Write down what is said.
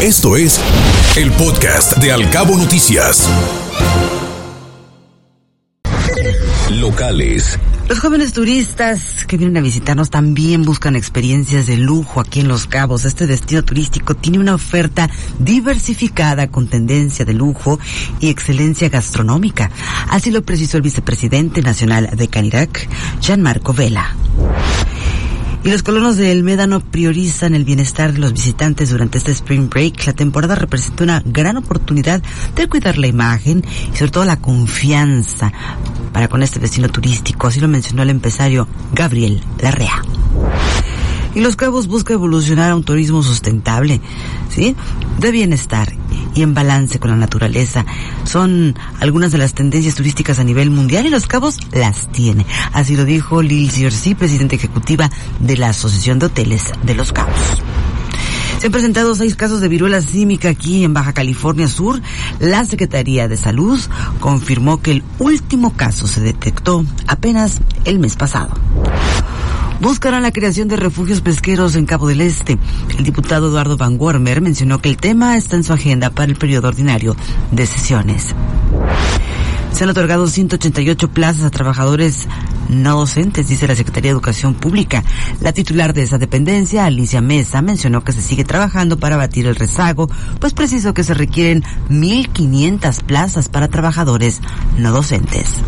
Esto es el podcast de Alcabo Noticias. Locales. Los jóvenes turistas que vienen a visitarnos también buscan experiencias de lujo aquí en Los Cabos. Este destino turístico tiene una oferta diversificada con tendencia de lujo y excelencia gastronómica. Así lo precisó el vicepresidente nacional de Canirac, Jean-Marco Vela. Y los colonos del Médano priorizan el bienestar de los visitantes durante este Spring Break. La temporada representa una gran oportunidad de cuidar la imagen y sobre todo la confianza para con este destino turístico. Así lo mencionó el empresario Gabriel Larrea. Y Los Cabos busca evolucionar a un turismo sustentable, ¿sí? De bienestar y en balance con la naturaleza. Son algunas de las tendencias turísticas a nivel mundial y Los Cabos las tiene. Así lo dijo Lil Jersey, presidenta ejecutiva de la Asociación de Hoteles de Los Cabos. Se han presentado seis casos de viruela símica aquí en Baja California Sur. La Secretaría de Salud confirmó que el último caso se detectó apenas el mes pasado buscarán la creación de refugios pesqueros en Cabo del Este. El diputado Eduardo Van Wormer mencionó que el tema está en su agenda para el periodo ordinario de sesiones. Se han otorgado 188 plazas a trabajadores no docentes, dice la Secretaría de Educación Pública. La titular de esa dependencia, Alicia Mesa, mencionó que se sigue trabajando para batir el rezago, pues preciso que se requieren 1.500 plazas para trabajadores no docentes.